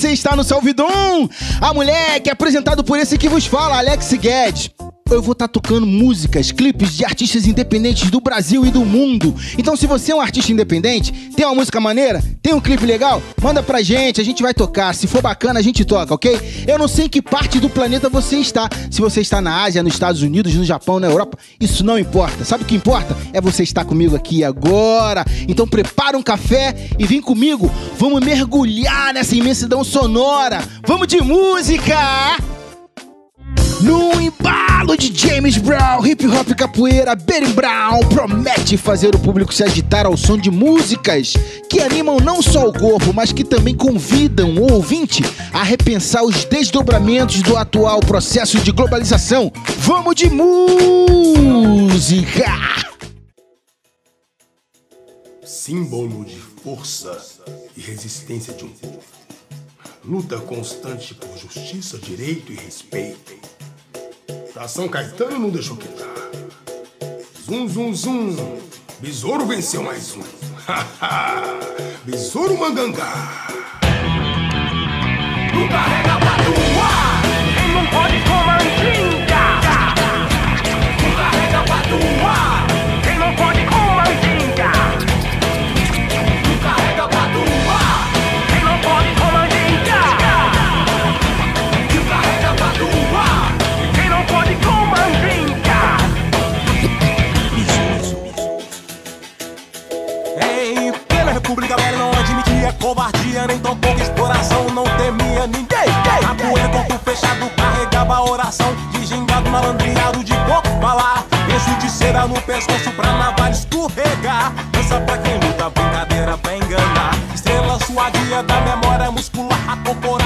Você está no Salvidon! A mulher que é apresentado por esse que vos fala, Alex Guedes eu vou estar tá tocando músicas, clipes de artistas independentes do Brasil e do mundo. Então, se você é um artista independente, tem uma música maneira, tem um clipe legal, manda pra gente, a gente vai tocar. Se for bacana, a gente toca, ok? Eu não sei em que parte do planeta você está. Se você está na Ásia, nos Estados Unidos, no Japão, na Europa, isso não importa. Sabe o que importa? É você estar comigo aqui agora. Então, prepara um café e vem comigo. Vamos mergulhar nessa imensidão sonora. Vamos de música! No embalo de James Brown, hip hop capoeira, Benny Brown promete fazer o público se agitar ao som de músicas que animam não só o corpo, mas que também convidam o ouvinte a repensar os desdobramentos do atual processo de globalização. Vamos de música! Símbolo de força e resistência de um povo. Luta constante por justiça, direito e respeito Pra São Caetano não deixou quitar. Zum, zum, zum. Besouro venceu mais um. Besouro Mangangá. No carrega pra doar, quem não pode comandinga. No carrega pra doar, covardia, nem tampouco exploração, não temia ninguém. A poeira, corpo fechado, carregava a oração de gingado, malandreado de pouco falar. Beijo de cera no pescoço pra navalha escorregar. Dança pra quem luta, brincadeira pra enganar. Estrela suadia da memória muscular, acorporado, zum,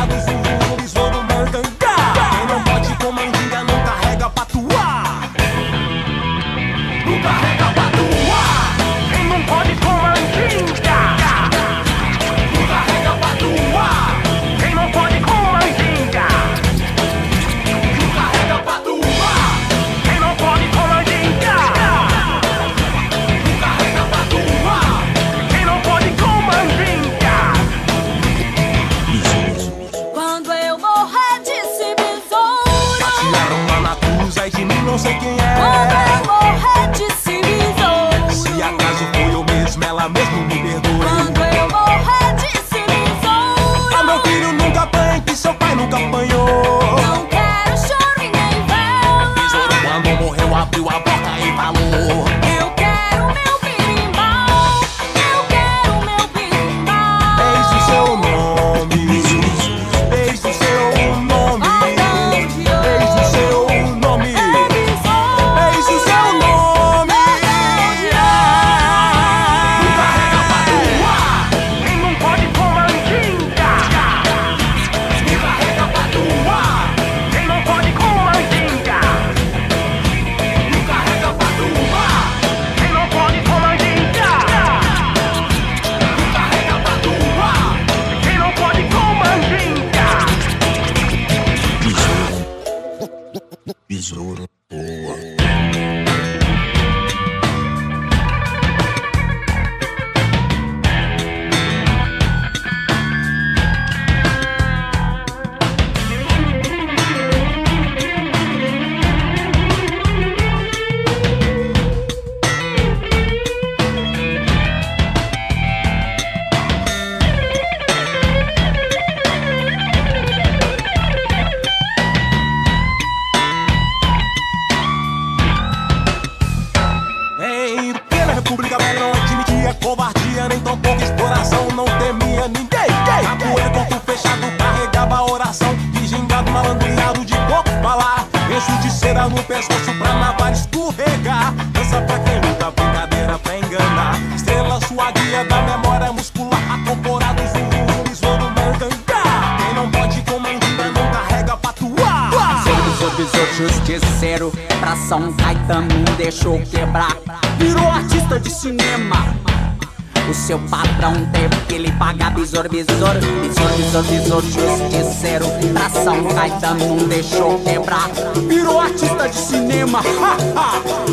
Caetano não deixou quebrar. Virou artista de cinema.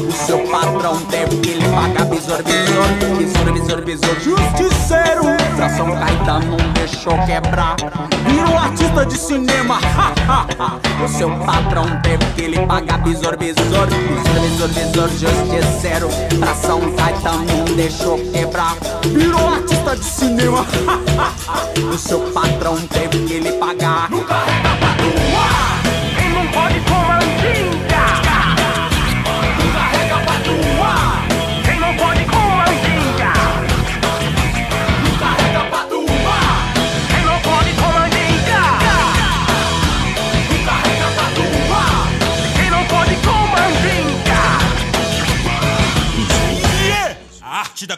O seu patrão teve que lhe pagar visor, visor Visor, visor, visor, justiceiro. Pra São Caetano não deixou quebrar. Virou artista de cinema. O seu patrão teve que lhe pagar visor, visor Visor, visor, visor, justiceiro. Pra São Caetano não deixou quebrar. Virou artista de cinema. O seu patrão teve que lhe pagar. Quem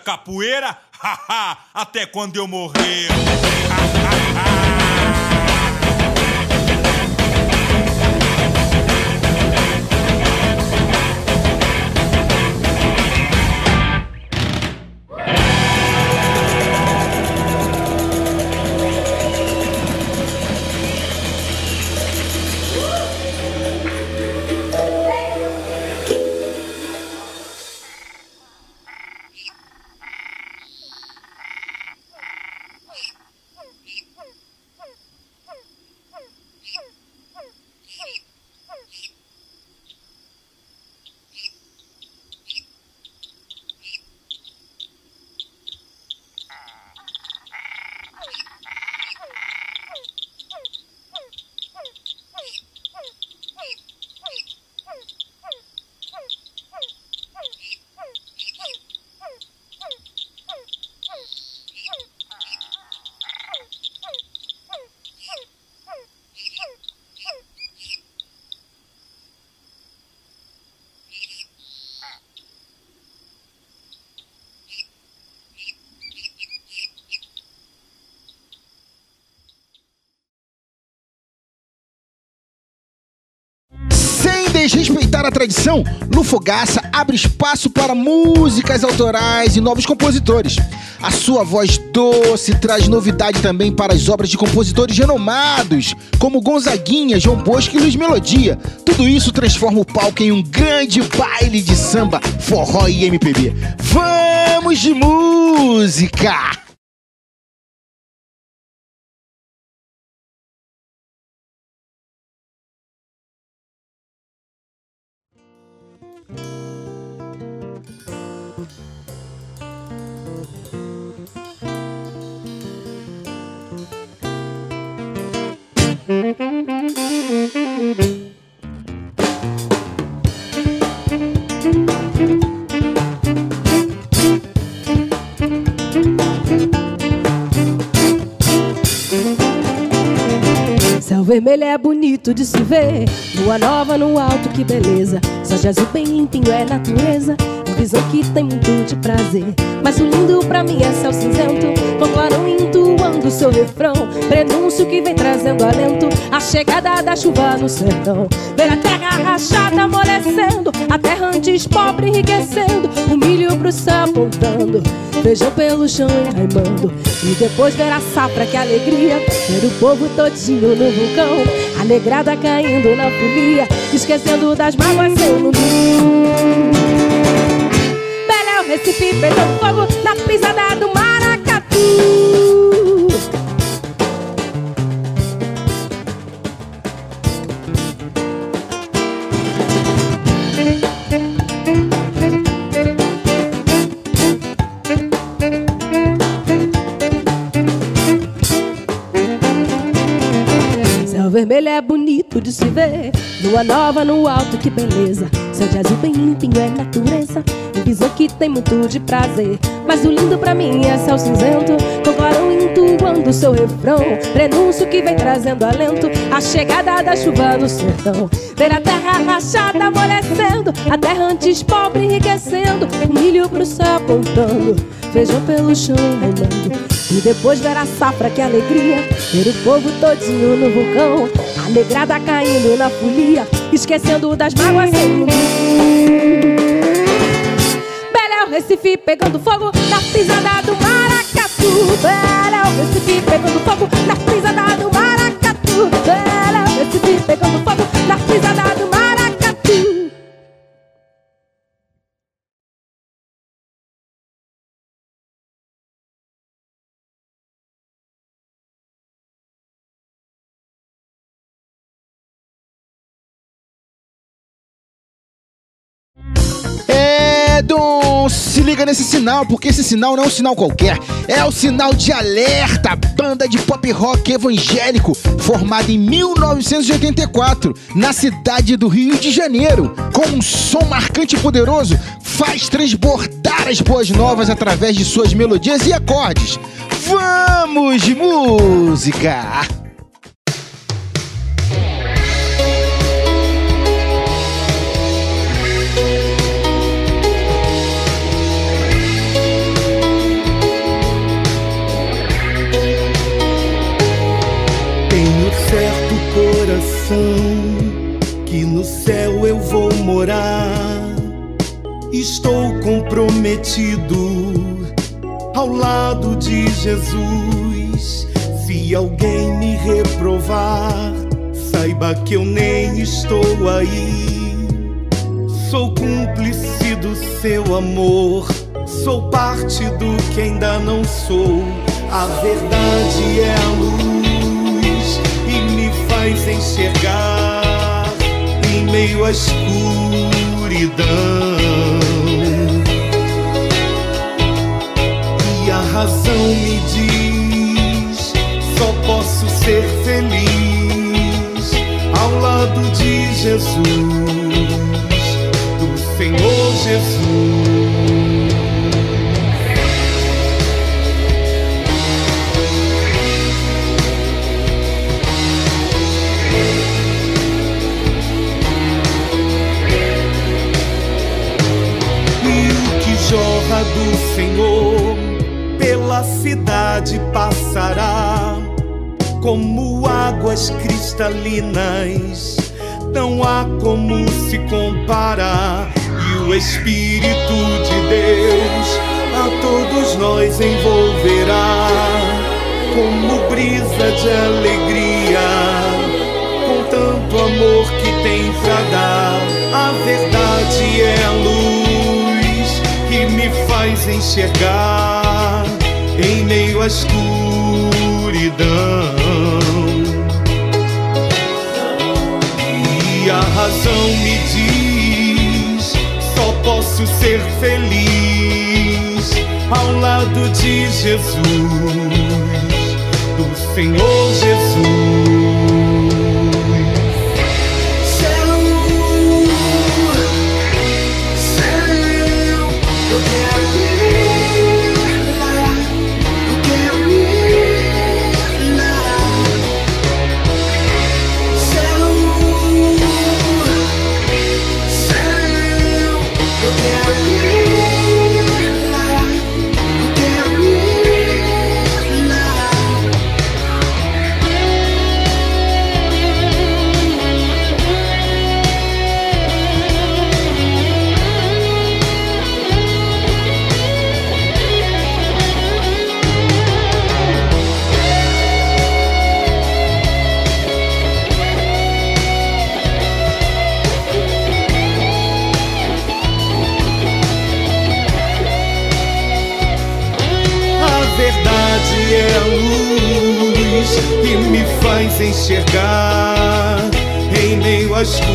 capoeira? Haha! Até quando eu morrer. tradição, no Fogaça abre espaço para músicas autorais e novos compositores. A sua voz doce traz novidade também para as obras de compositores renomados, como Gonzaguinha, João Bosco e Luiz Melodia. Tudo isso transforma o palco em um grande baile de samba, forró e MPB. Vamos de música! Vermelho é bonito de se ver. Lua nova no alto, que beleza. Só de azul bem limpinho é natureza. Visão que tem muito de prazer. Mas o lindo pra mim é céu cinzento Com clarão entoando seu refrão Prenúncio que vem trazendo alento A chegada da chuva no sertão. Ver a terra rachada amolecendo A terra antes pobre enriquecendo O milho pro céu apontando Feijão pelo chão enraimando E depois ver a safra, que alegria Ver o povo todinho no vulcão Alegrada caindo na folia Esquecendo das mágoas lugar Beléu, Recife, fogo Na pisada do maracatu Vermelho é bonito de se ver. Lua nova no alto, que beleza. Céu de azul bem limpinho é natureza. Um visão que tem muito de prazer. Mas o lindo pra mim é céu cinzento. Com clarão entoando seu refrão. Prenúncio que vem trazendo alento, a chegada da chuva no sertão. Ver a terra rachada amolecendo, a terra antes pobre enriquecendo, o milho pro céu apontando, feijão pelo chão enraimando. E depois ver a safra, que alegria, ver o povo todinho no vulcão, a negrada caindo na folia, esquecendo das mágoas sem fim. Beléu, Recife pegando fogo na pisada do Maracatu. Beléu, Recife pegando fogo na pisada do Maracatu. Beléu, Recife pegando fogo na pisada do nesse sinal, porque esse sinal não é um sinal qualquer. É o sinal de alerta, banda de pop rock evangélico, formada em 1984, na cidade do Rio de Janeiro. Com um som marcante e poderoso, faz transbordar as boas novas através de suas melodias e acordes. Vamos música! Coração que no céu eu vou morar. Estou comprometido ao lado de Jesus. Se alguém me reprovar, saiba que eu nem estou aí. Sou cúmplice do seu amor, sou parte do que ainda não sou. A verdade é a luz faz enxergar em meio à escuridão. E a razão me diz: só posso ser feliz ao lado de Jesus, do Senhor Jesus. Do Senhor pela cidade passará como águas cristalinas. Não há como se comparar. E o Espírito de Deus a todos nós envolverá como brisa de alegria com tanto amor que tem pra dar. A verdade é a luz me faz enxergar em meio à escuridão. E a razão me diz: só posso ser feliz ao lado de Jesus, do Senhor Jesus. Enxergar em meio à escuridão.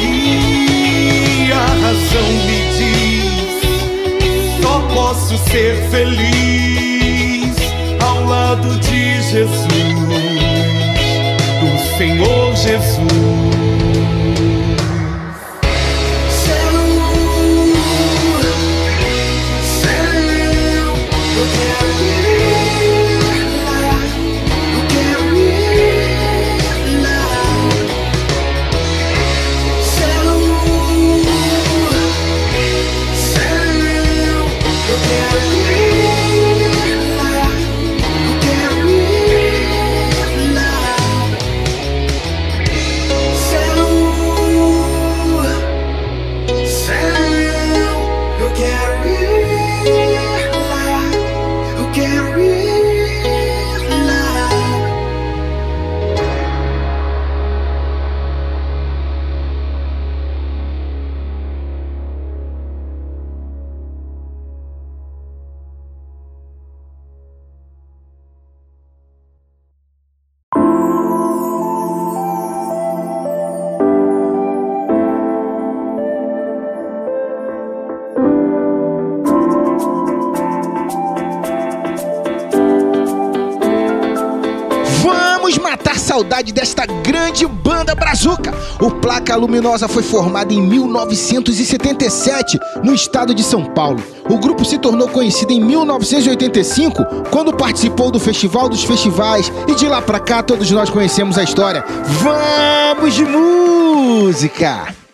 E a razão me diz: só posso ser feliz ao lado de Jesus, do Senhor Jesus. Terra Luminosa foi formada em 1977 no estado de São Paulo. O grupo se tornou conhecido em 1985 quando participou do Festival dos Festivais e de lá pra cá todos nós conhecemos a história. Vamos de música!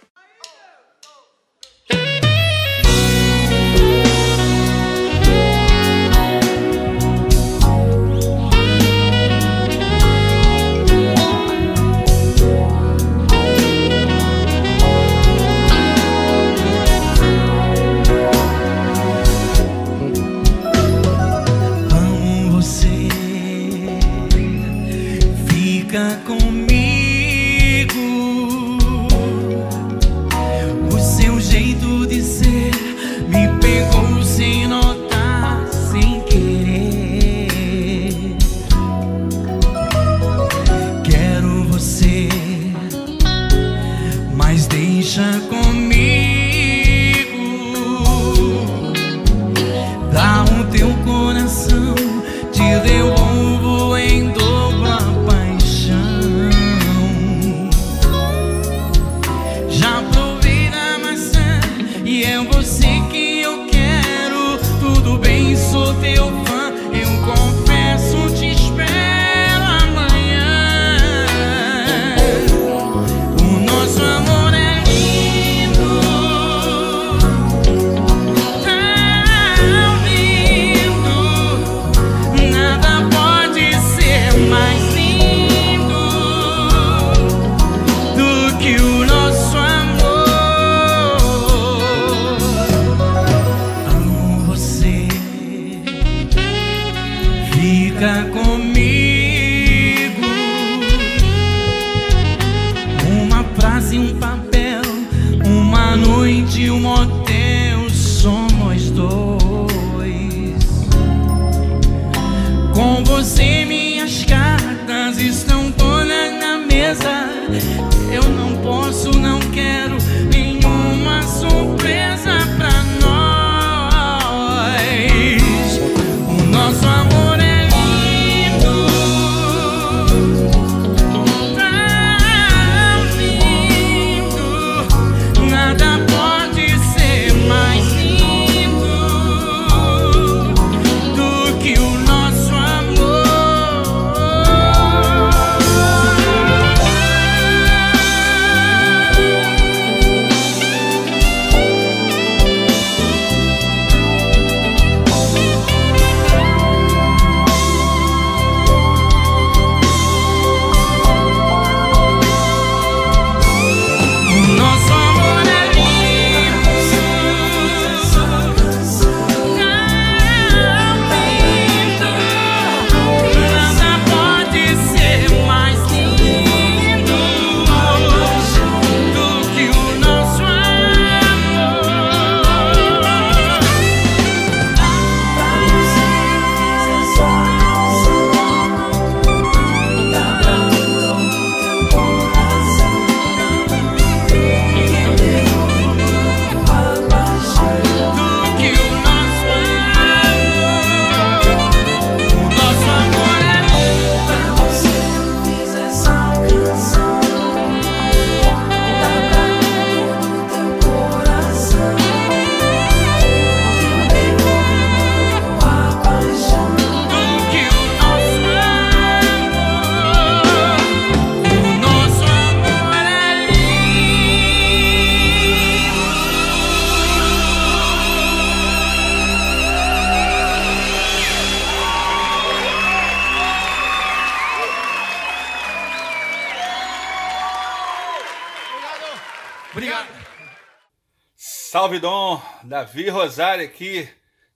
Davi Rosário aqui,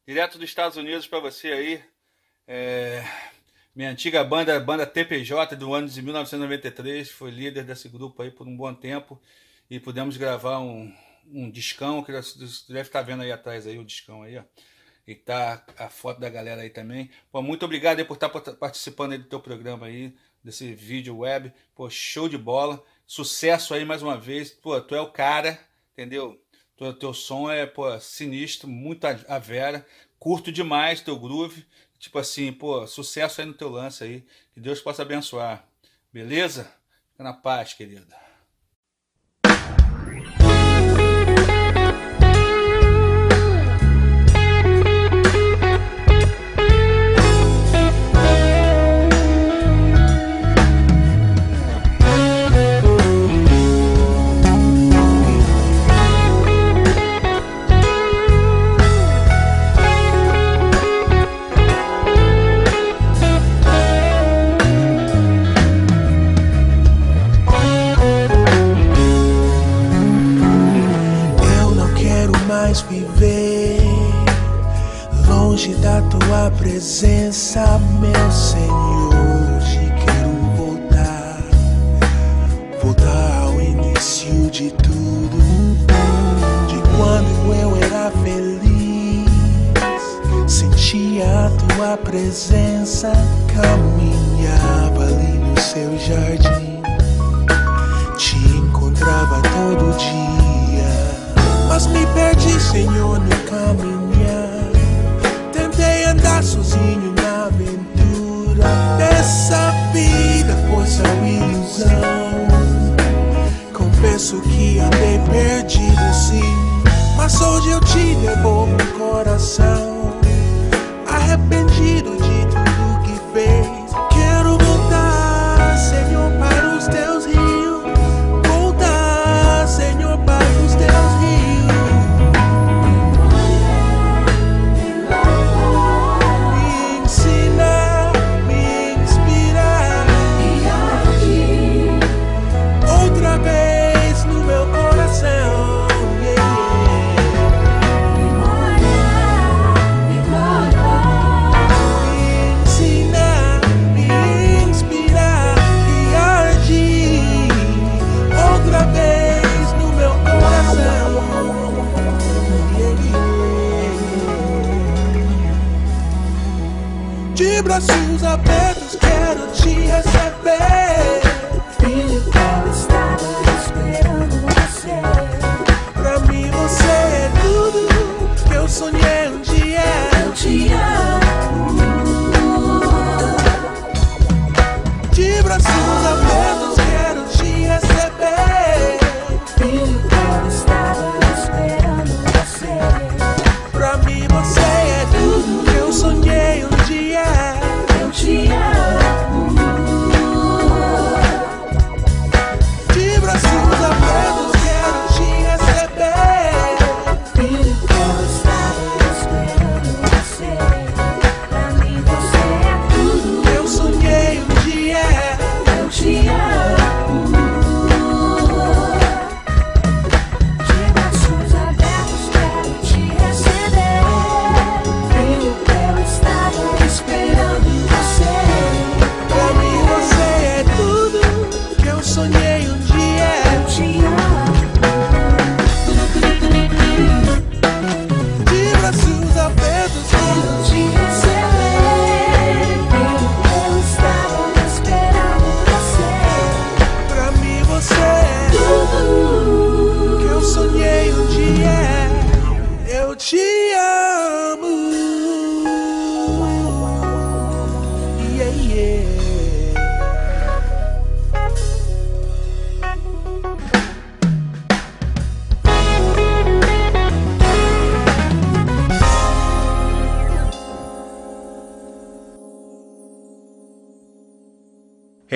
direto dos Estados Unidos para você aí. É, minha antiga banda, banda TPJ do ano de 1993, foi líder desse grupo aí por um bom tempo e pudemos gravar um, um discão que deve estar vendo aí atrás aí o discão aí, ó. E tá a foto da galera aí também. Pô, muito obrigado por estar participando aí do teu programa aí, desse vídeo web. Pô, show de bola. Sucesso aí mais uma vez. Pô, tu é o cara, entendeu? Teu, teu som é, pô, sinistro, muito a, a vera. Curto demais teu groove. Tipo assim, pô, sucesso aí no teu lance aí. Que Deus possa abençoar. Beleza? Fica na paz, querida. Presença, meu Senhor. Hoje quero voltar, voltar ao início de tudo, de quando eu era feliz, sentia a tua presença, caminhava ali no seu jardim te encontrava todo dia. Mas me perdi, Senhor, no caminhar. Sozinho na aventura dessa vida, pois é ilusão. Confesso que andei perdido, sim. Mas hoje eu te devolvo o coração. Arrependido de tudo que fez.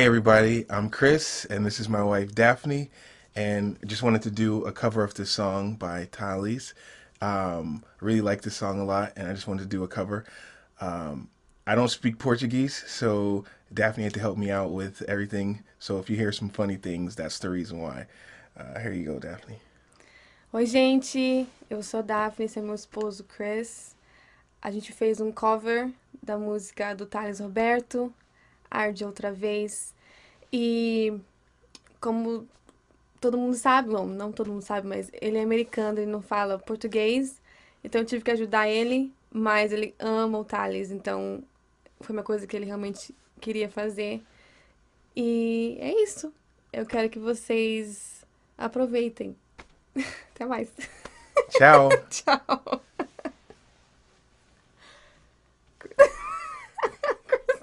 Hey everybody, I'm Chris, and this is my wife Daphne, and just wanted to do a cover of this song by Thalys. Um, really like this song a lot, and I just wanted to do a cover. Um, I don't speak Portuguese, so Daphne had to help me out with everything. So if you hear some funny things, that's the reason why. Uh, here you go, Daphne. Oi, gente. Eu sou Daphne, esse é meu esposo Chris. A gente fez um cover da música do Thales Roberto, Arde Outra Vez. E como todo mundo sabe, bom, não todo mundo sabe, mas ele é americano, ele não fala português. Então eu tive que ajudar ele, mas ele ama o Thales, então foi uma coisa que ele realmente queria fazer. E é isso. Eu quero que vocês aproveitem. Até mais. Tchau. Tchau.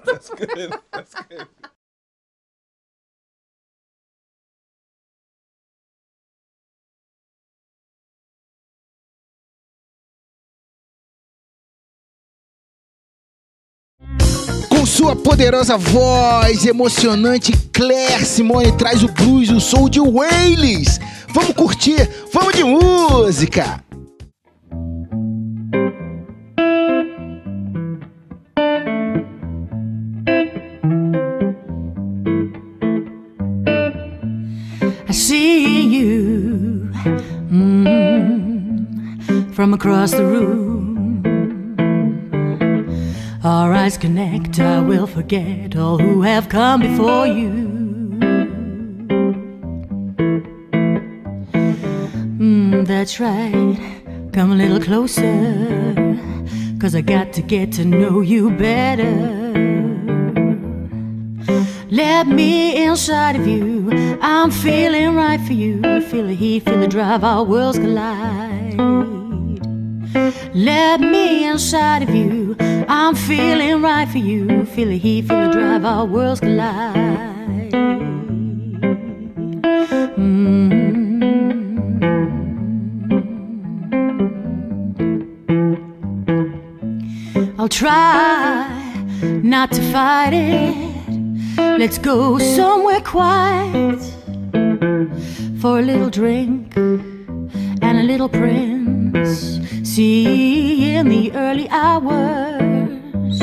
That's good. That's good. Com sua poderosa voz emocionante, Claire Simone traz o blues, o soul de Wales. Vamos curtir, vamos de música. From across the room. Our eyes connect, I will forget all who have come before you. Mm, that's right, come a little closer, cause I got to get to know you better. Let me inside of you. I'm feeling right for you. Feel the heat, feel the drive, our worlds collide. Let me inside of you. I'm feeling right for you. Feel the heat, feel the drive, our worlds collide. Mm. I'll try not to fight it. Let's go somewhere quiet for a little drink and a little prince. See, in the early hours,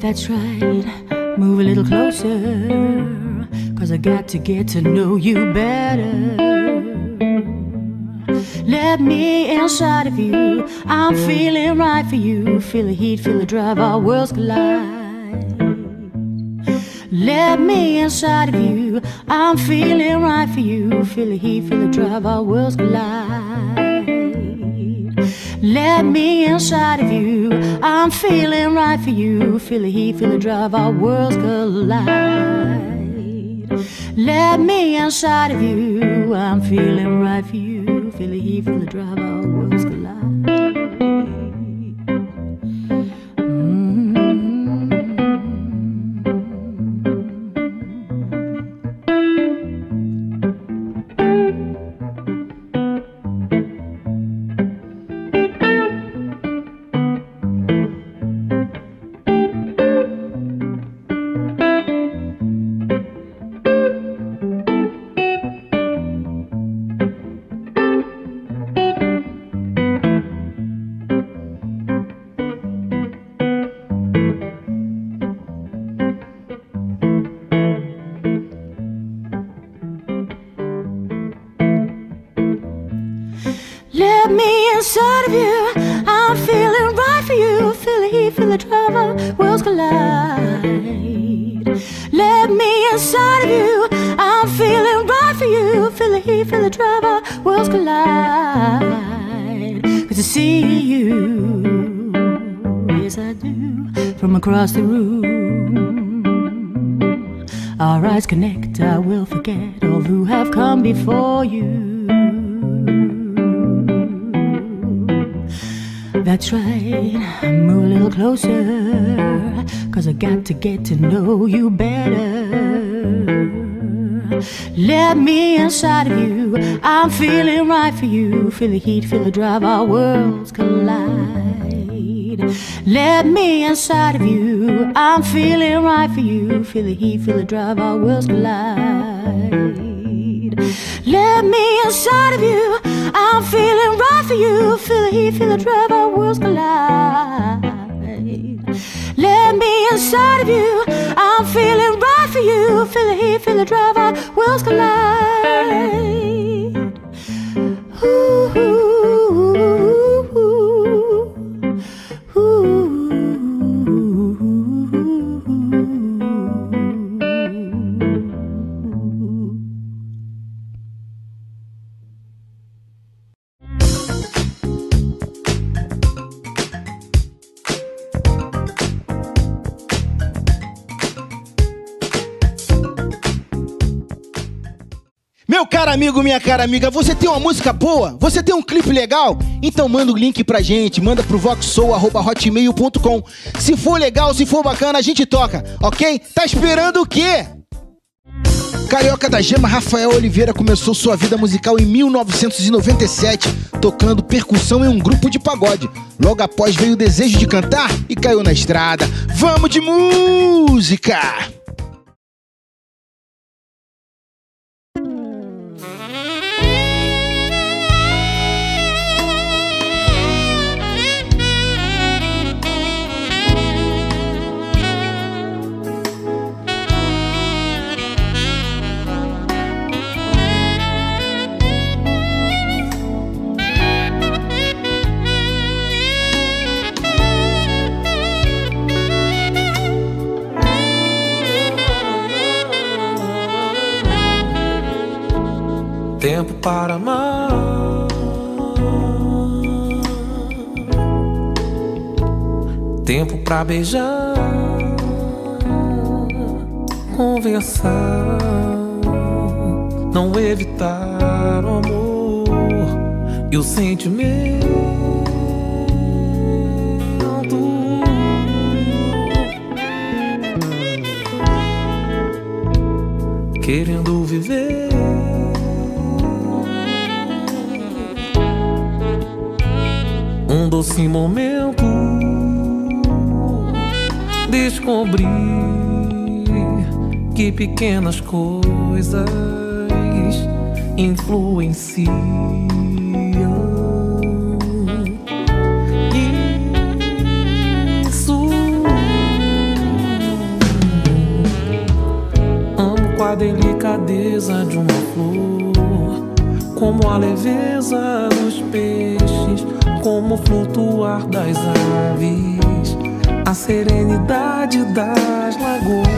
that's right, move a little closer, cause I got to get to know you better. Let me inside of you, I'm feeling right for you. Feel the heat, feel the drive, our worlds collide. Let me inside of you. I'm feeling right for you. Feel the heat, feel the drive, our worlds collide. Let me inside of you. I'm feeling right for you. Feel the heat, feel the drive, our worlds collide. Let me inside of you. I'm feeling right for you. Feel the heat, feel the drive, our worlds collide. Collide. Cause see you, yes I do, from across the room. Our eyes connect, I will forget all who have come before you. That's right, move a little closer, cause I got to get to know you better. Let me inside of you, I'm feeling right for you. Feel the heat, feel the drive, our worlds collide. Let me inside of you, I'm feeling right for you. Feel the heat, feel the drive, our worlds collide. Let me inside of you. I'm feeling right for you. Feel the heat, feel the drive, our worlds collide. Let me inside of you. I'm feeling right for you. Feel the heat, feel the drive, our worlds collide. Ooh. Amigo, minha cara amiga, você tem uma música boa? Você tem um clipe legal? Então manda o link pra gente, manda pro voxsou.hotmail.com. Se for legal, se for bacana, a gente toca, ok? Tá esperando o quê? Carioca da Gema Rafael Oliveira começou sua vida musical em 1997, tocando percussão em um grupo de pagode. Logo após veio o desejo de cantar e caiu na estrada. Vamos de música! Tempo para amar. Tempo para beijar. Conversar. Não evitar o amor e o sentimento. Querendo viver. Doce momento descobrir que pequenas coisas influenciam. Isso amo com a delicadeza de uma flor, como a leveza dos peixes como flutuar das aves, a serenidade das lagoas,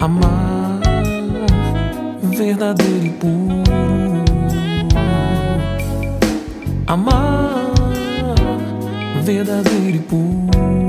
amar verdadeiro e puro, amar verdadeiro e puro.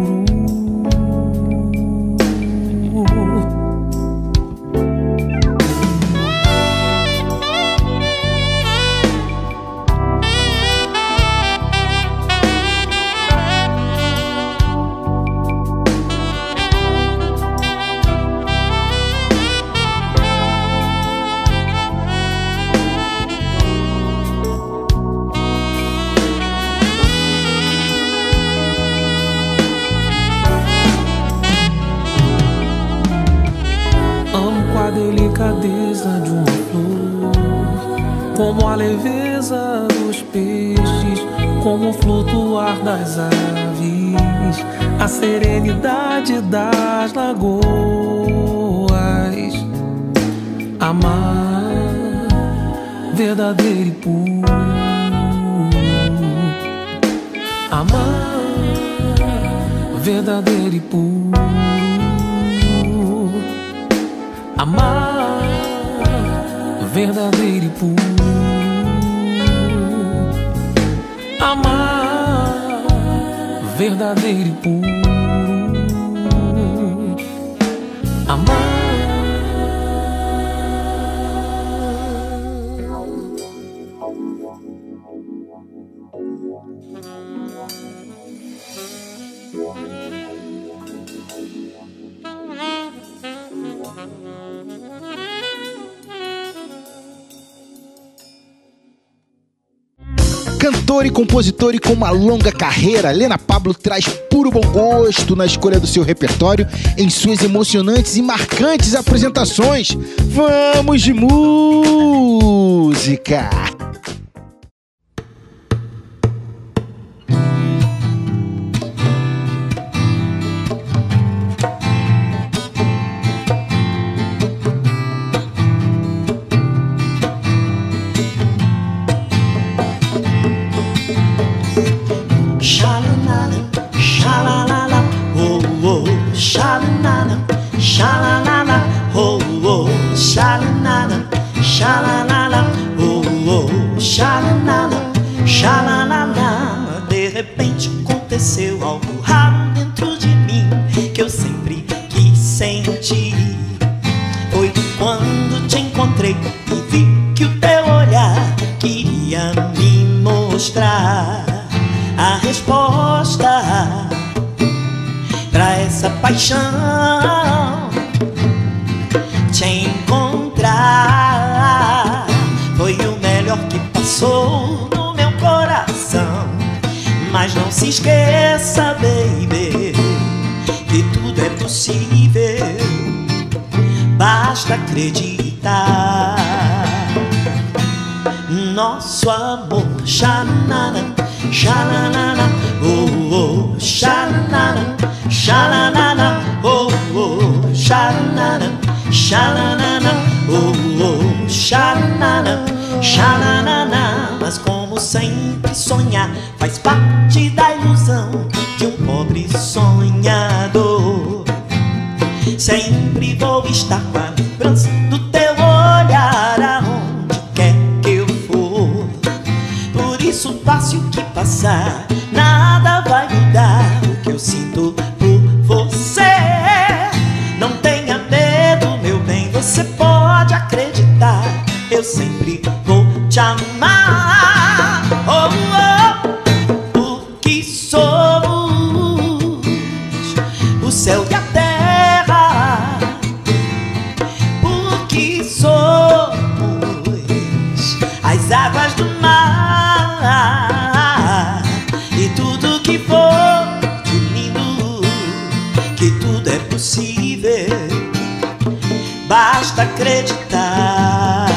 Das aves, a serenidade das lagoas. Amar verdadeiro e puro, amar verdadeiro e puro. Amar verdadeiro e puro. Verdadeiro e puro. Cantora compositora e com uma longa carreira, Lena Pablo traz puro bom gosto na escolha do seu repertório em suas emocionantes e marcantes apresentações. Vamos de música! Tudo que for de lindo, que tudo é possível. Basta acreditar.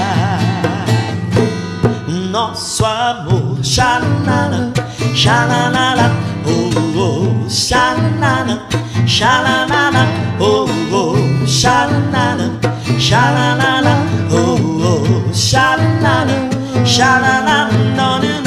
Nosso amor, xanana, xanana, oh, oh, xanana, xanana, oh, oh, xanana, xanana, oh, oh, xanana, xanana, no, no, no, no,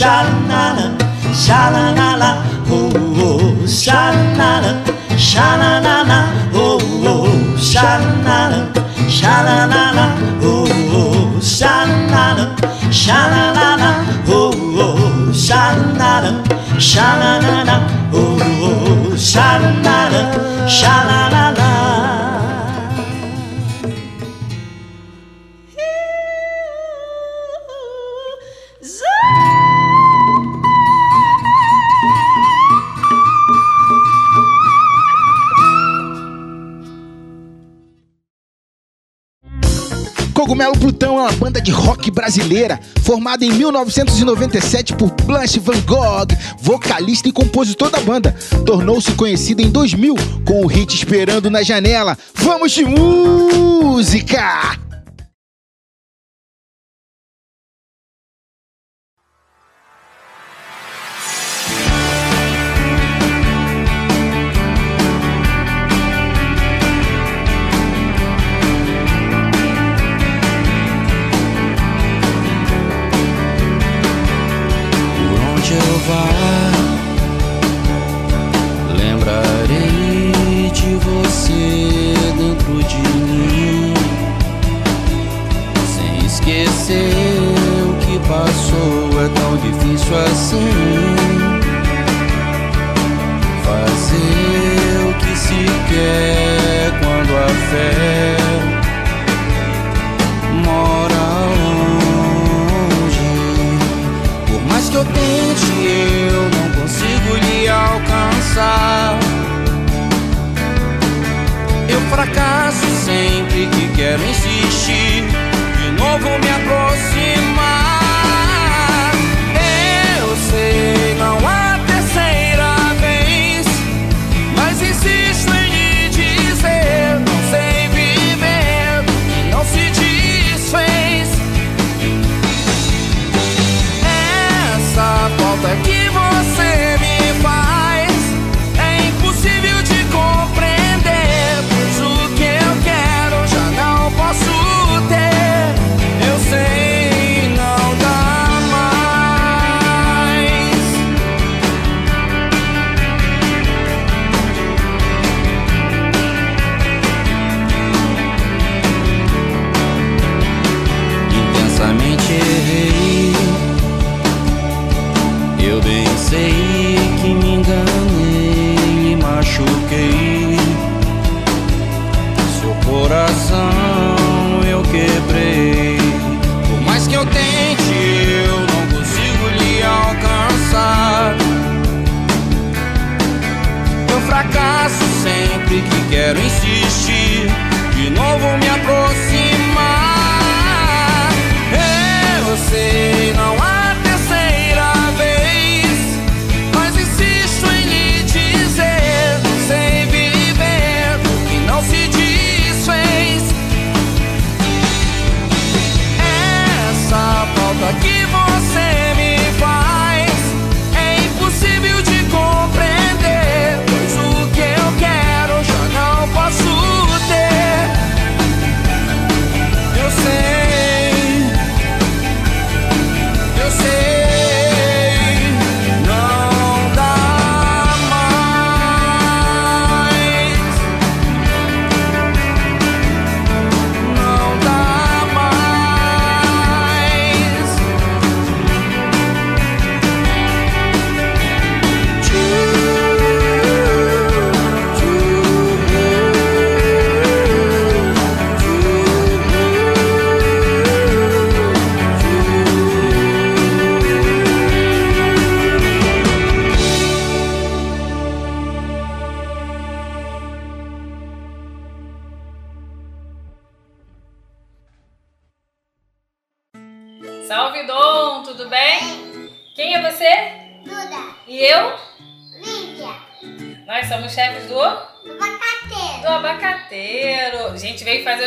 sha la la, sha-la-na-la, oh oh, sha la la, sha-la-na-la, oh oh, sha la la, sha-la-na-la, oh oh, sha la la, sha-la-na-la, oh oh, sha la la, sha-la-na-la, oh oh, sha la la, sha la la. Plutão é uma banda de rock brasileira formada em 1997 por Blanche Van Gogh, vocalista e compositor da banda. Tornou-se conhecida em 2000 com o hit Esperando na Janela. Vamos de música! Fácil assim fazer o que se quer quando a fé mora longe. Por mais que eu tente, eu não consigo lhe alcançar. Eu fracasso sempre que quero insistir, de novo me aproximar.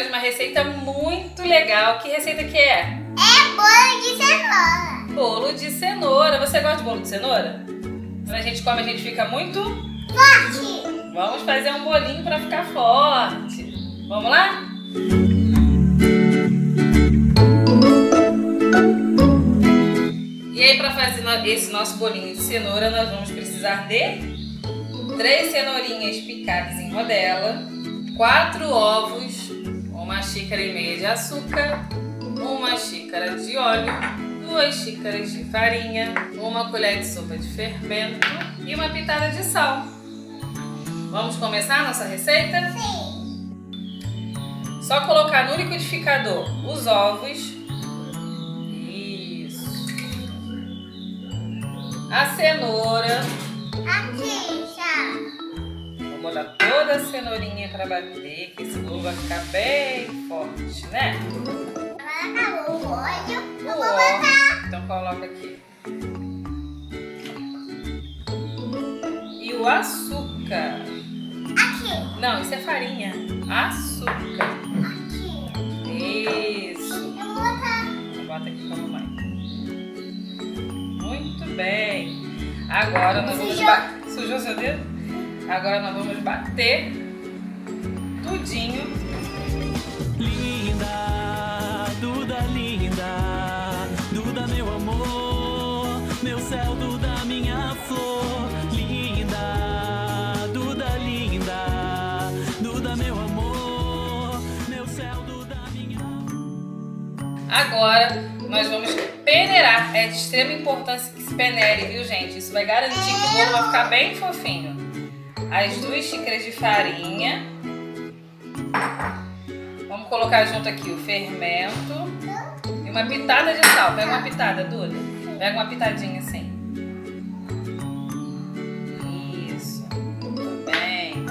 Hoje uma receita muito legal. Que receita que é? É bolo de cenoura. Bolo de cenoura. Você gosta de bolo de cenoura? Quando a gente come, a gente fica muito Forte. Vamos fazer um bolinho para ficar forte. Vamos lá? E aí, para fazer esse nosso bolinho de cenoura, nós vamos precisar de três cenourinhas picadas em rodela, quatro ovos, uma xícara e meia de açúcar, uma xícara de óleo, duas xícaras de farinha, uma colher de sopa de fermento e uma pitada de sal. Vamos começar a nossa receita? Sim. Só colocar no liquidificador os ovos. Isso. A cenoura. Aqui, já. Vou botar toda a cenourinha para bater, que esse bolo vai ficar bem forte, né? Agora acabou o óleo. Eu vou óleo. botar. Então coloca aqui. E o açúcar. Aqui. Não, isso é farinha. Açúcar. Aqui. Isso. Eu vou botar. Bota aqui com a mamãe. Muito bem. Agora nós vamos. Sujou seu dedo? Agora nós vamos bater tudinho. Linda, Duda linda, Duda meu amor, meu céu, Duda minha flor. Linda, Duda linda, Duda meu amor, meu céu, Duda minha Agora nós vamos peneirar. É de extrema importância que se peneire, viu, gente? Isso vai garantir que o bolo vai ficar bem fofinho. As duas xícaras de farinha. Vamos colocar junto aqui o fermento e uma pitada de sal. Pega uma pitada, Duda. Pega uma pitadinha assim. Isso. Muito bem.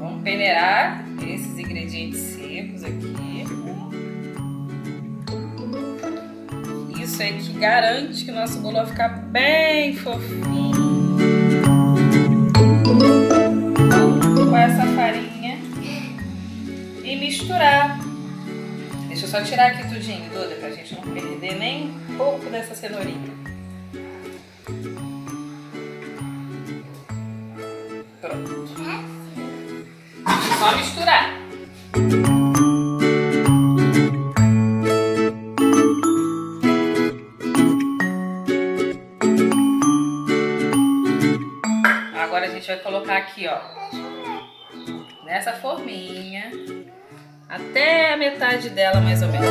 Vamos peneirar esses ingredientes secos aqui. Isso aí que garante que o nosso bolo vai ficar bem fofinho. Com essa farinha e misturar. Deixa eu só tirar aqui tudinho, Duda, pra gente não perder nem um pouco dessa cenourinha. Pronto. Só misturar. Agora a gente vai colocar aqui, ó, nessa forminha, até a metade dela mais ou menos.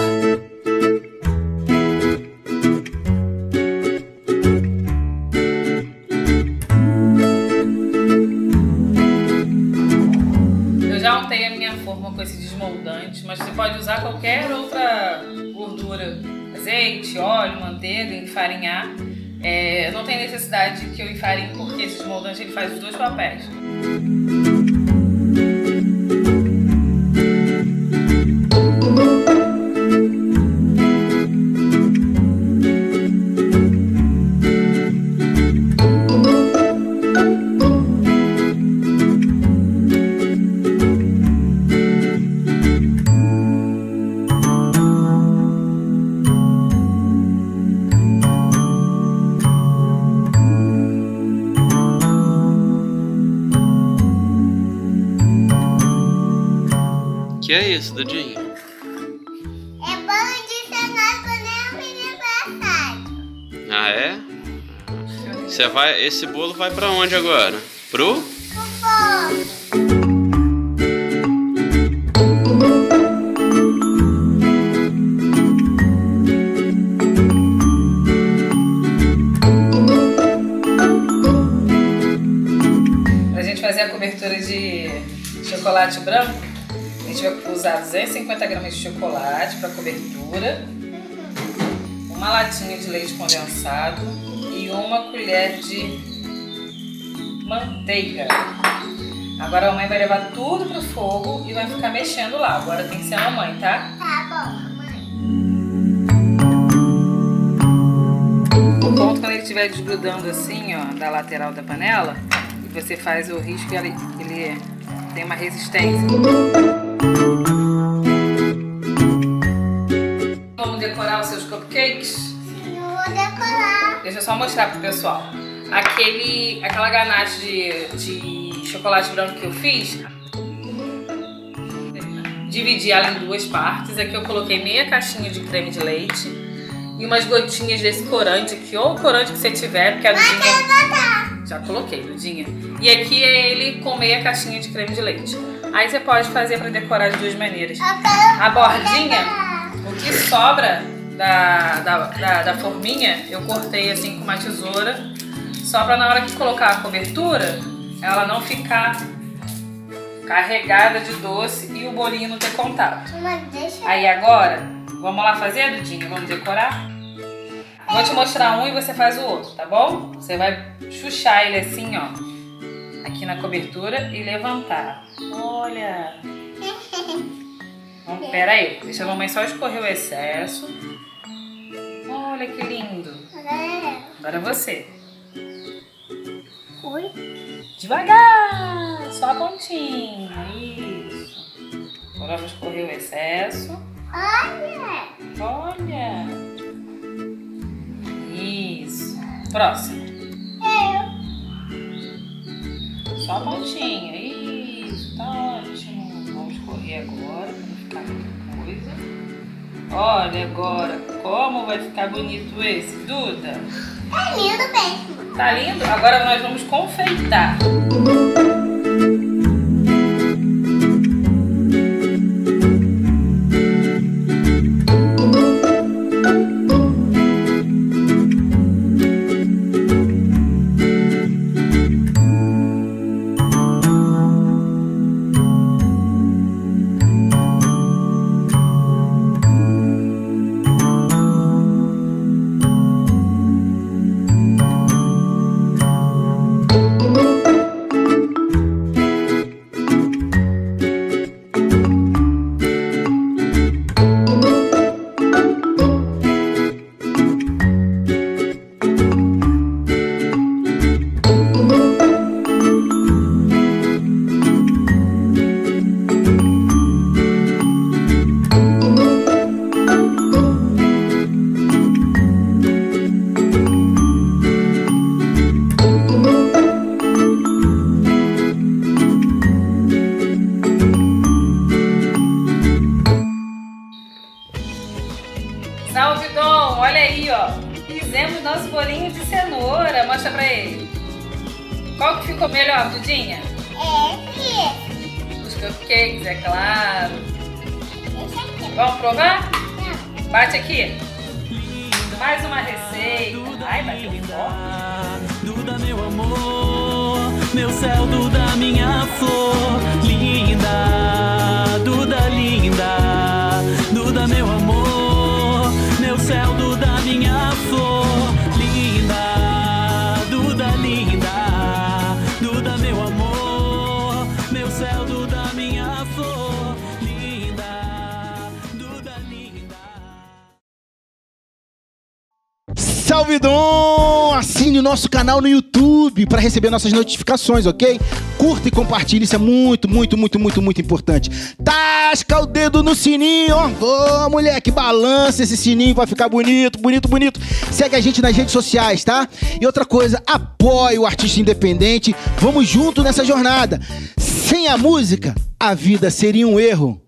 Eu já untei a minha forma com esse desmoldante, mas você pode usar qualquer outra gordura, azeite, óleo, manteiga, enfarinhar. É, não tem necessidade que eu enfarinhe porque esse desmoldante ele faz os dois papéis. Que é isso, Dudinho? É bolo de cenoura com nem aniversário. Ah, é? Você vai, esse bolo vai pra onde agora? Pro? Pra usar 250 gramas de chocolate para cobertura, uma latinha de leite condensado e uma colher de manteiga. Agora a mamãe vai levar tudo pro fogo e vai ficar mexendo lá. Agora tem que ser a mamãe, tá? Tá bom. O ponto quando ele estiver desgrudando assim, ó, da lateral da panela, e você faz o risco, ele, ele tem uma resistência. Vamos decorar os seus cupcakes? Eu vou decorar. Deixa eu só mostrar pro pessoal. Aquele, aquela ganache de, de chocolate branco que eu fiz, dividi ela em duas partes. Aqui eu coloquei meia caixinha de creme de leite e umas gotinhas desse corante aqui, ou o corante que você tiver, porque a Dudinha... Já coloquei, Dudinha. E aqui é ele com meia caixinha de creme de leite. Aí você pode fazer pra decorar de duas maneiras. A bordinha, o que sobra da, da, da, da forminha, eu cortei assim com uma tesoura, só pra na hora que colocar a cobertura, ela não ficar carregada de doce e o bolinho não ter contato. Aí agora, vamos lá fazer, Dudinha? Vamos decorar? Vou te mostrar um e você faz o outro, tá bom? Você vai chuchar ele assim, ó. Aqui na cobertura e levantar. Olha! Vamos, pera aí, deixa a mamãe só escorrer o excesso. Olha que lindo. Agora você. Oi. Devagar! Só a pontinha. Isso. Agora vamos escorrer o excesso. Olha. Olha! Isso. Próximo. Só a pontinha. Isso, tá ótimo. Vamos correr agora pra não ficar muita coisa. Olha agora como vai ficar bonito esse, Duda. É lindo mesmo. Tá lindo? Agora nós vamos confeitar. Bate aqui. Mais uma receita. Ai, bateu forte. Duda, meu amor, meu céu, Duda, minha flor, linda, Salve Dom! Assine o nosso canal no YouTube para receber nossas notificações, ok? Curta e compartilhe, isso é muito, muito, muito, muito, muito importante. Tasca o dedo no sininho, ó. Ô, moleque, balança esse sininho, vai ficar bonito, bonito, bonito. Segue a gente nas redes sociais, tá? E outra coisa, apoie o artista independente. Vamos junto nessa jornada. Sem a música, a vida seria um erro.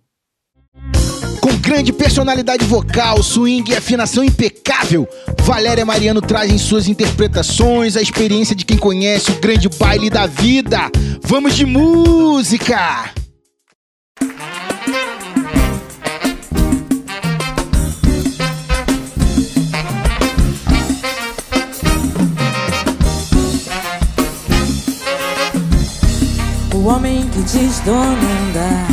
Grande personalidade vocal, swing e afinação impecável, Valéria Mariano traz em suas interpretações a experiência de quem conhece o grande baile da vida. Vamos de música! O homem que diz dou não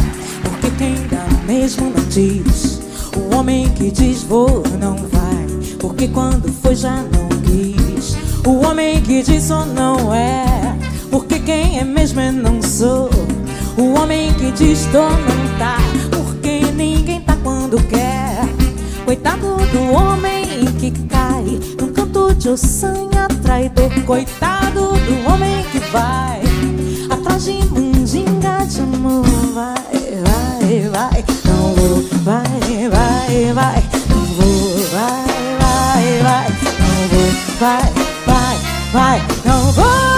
mesmo não diz. O homem que diz vou não vai, porque quando foi já não quis. O homem que diz sou não é, porque quem é mesmo é não sou. O homem que diz dou não tá, porque ninguém tá quando quer. Coitado do homem que cai num canto de ossanha traidor. Coitado do homem que vai atrás de mandinga de amor. Vai, vai, vai, não vou, vai, vai, vai, não vou, vai, vai, vai, não vou, vai, vai, vai, não vou,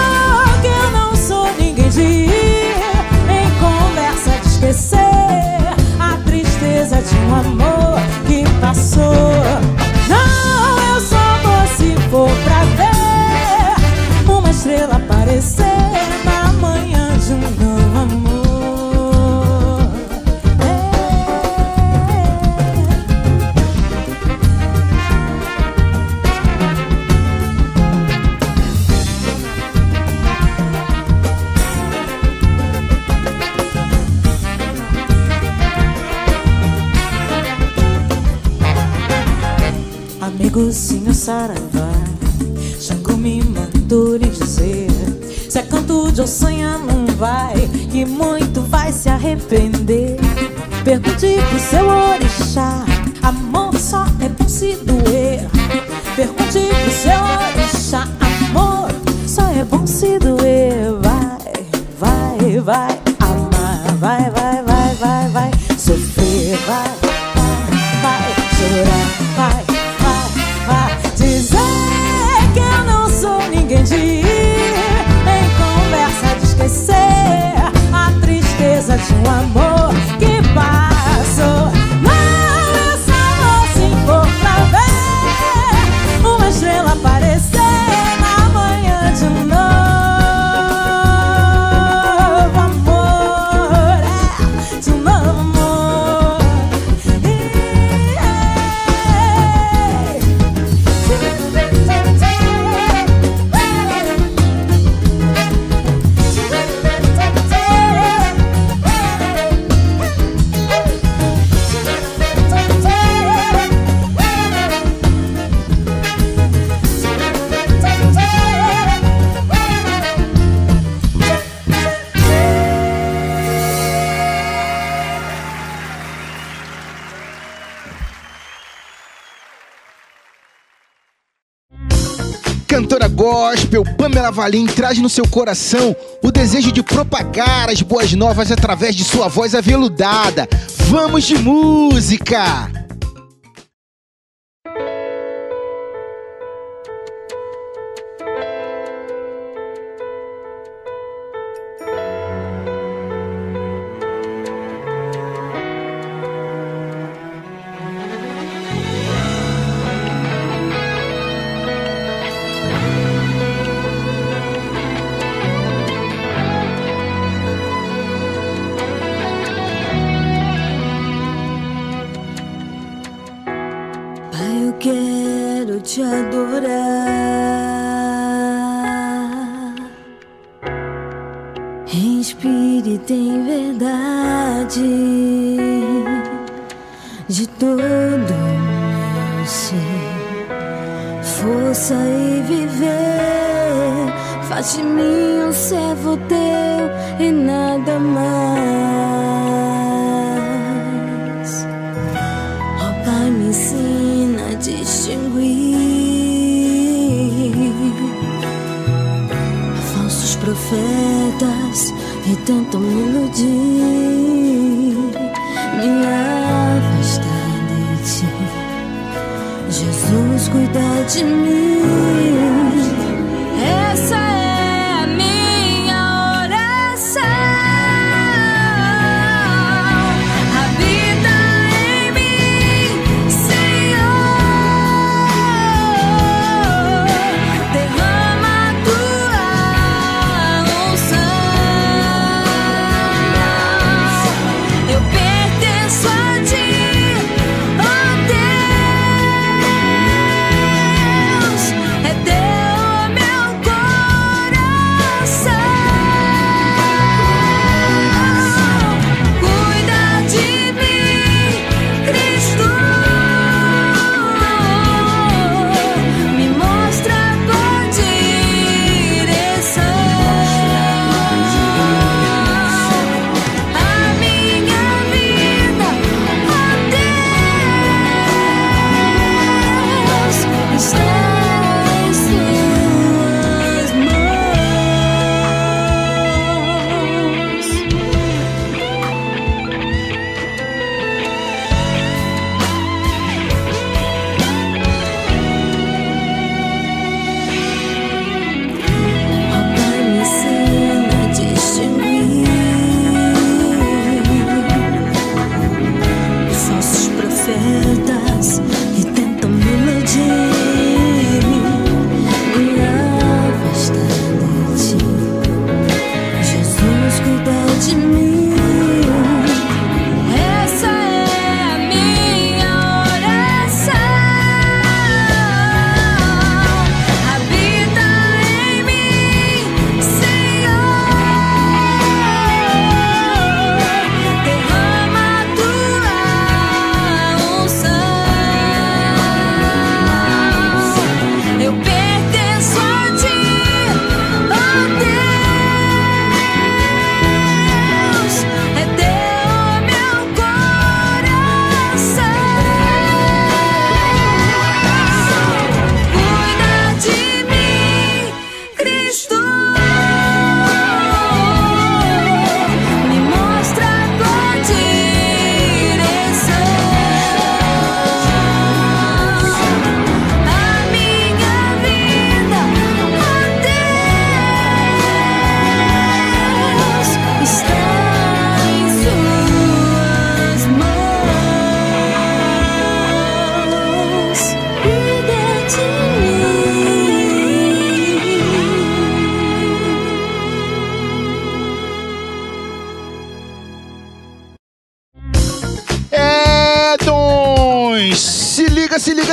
Cantora gospel, Pamela Valim traz no seu coração o desejo de propagar as boas novas através de sua voz aveludada. Vamos de música!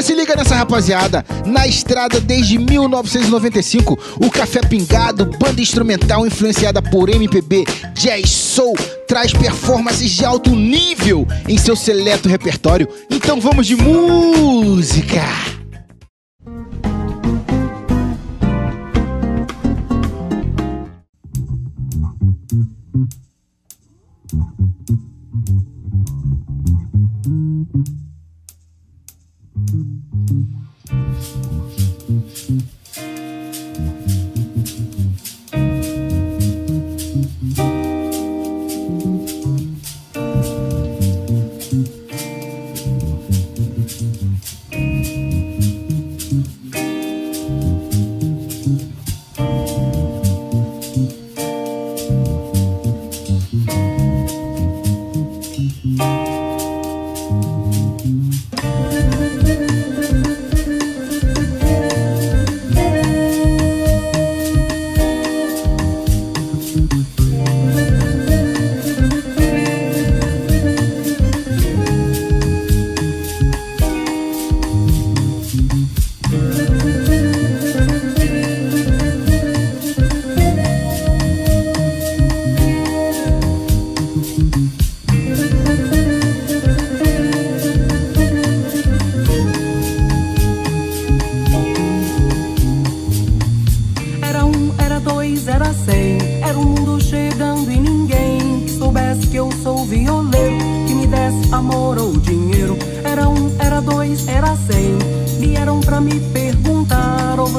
Se liga nessa rapaziada. Na estrada desde 1995, o Café Pingado, banda instrumental influenciada por MPB, jazz, soul, traz performances de alto nível em seu seleto repertório. Então vamos de música!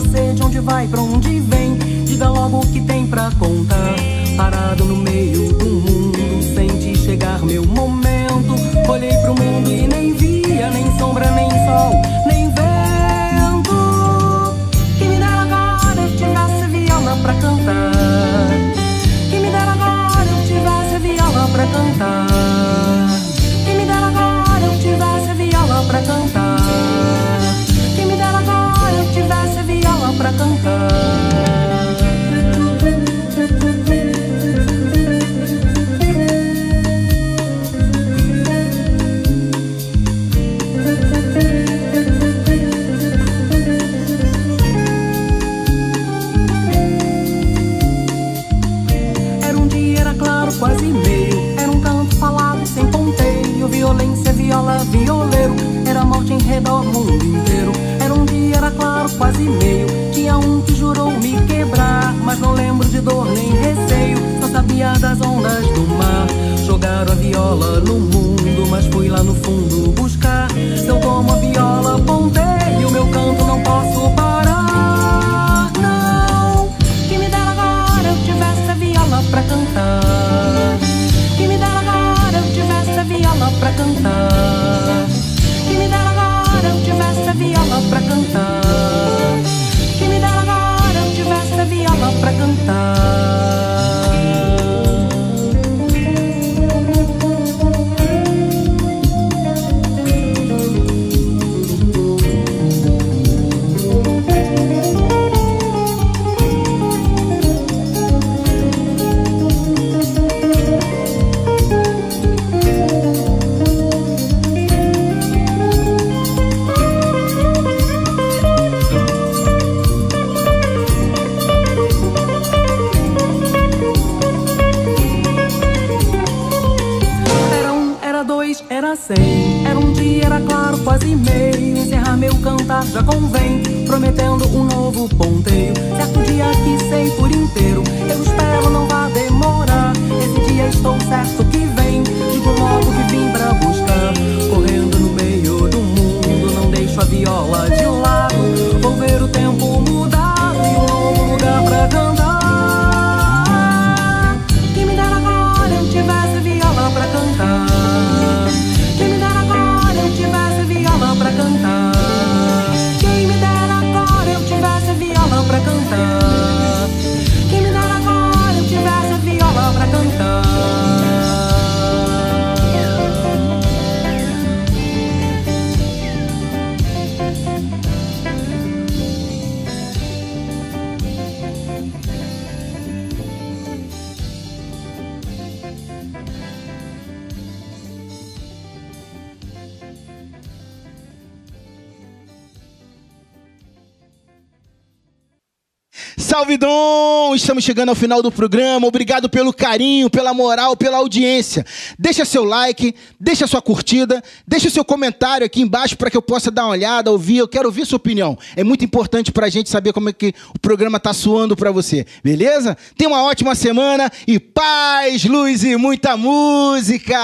Você de onde vai, pra onde vem? Diga logo o que tem pra contar. Parado no meio do mundo, senti chegar meu momento. Olhei pro mundo e nem via, nem sombra, nem sol, nem vento. Que me dera agora eu tivesse viola pra cantar. Que me dera agora eu tivesse viola pra cantar. Que me dera agora eu tivesse viola pra cantar. Violeiro. Era morte em redor, mundo inteiro. Era um dia, era claro, quase meio. Tinha um Jogaram a viola no mundo. Mas fui lá no fundo buscar. Se eu tomo a viola, ponteio. Meu canto não posso parar. Não. Que me dera agora eu tivesse a viola pra cantar. Que me dera agora eu tivesse a viola pra cantar. Que me dera agora eu tivesse a viola pra cantar. Que me dera agora eu tivesse a viola pra cantar. Era. Era um dia, era claro, quase meio. Encerrar meu cantar já convém, prometendo um novo ponteio. Certo dia que sei por inteiro, eu espero não vá demorar. Esse dia estou certo que vem, digo logo que vim pra buscar. Correndo no meio do mundo, não deixo a viola de lado. Salve Dom! Estamos chegando ao final do programa. Obrigado pelo carinho, pela moral, pela audiência. Deixa seu like, deixa sua curtida, deixa seu comentário aqui embaixo para que eu possa dar uma olhada, ouvir. Eu quero ouvir sua opinião. É muito importante para a gente saber como é que o programa está soando para você. Beleza? Tenha uma ótima semana e paz, luz e muita música!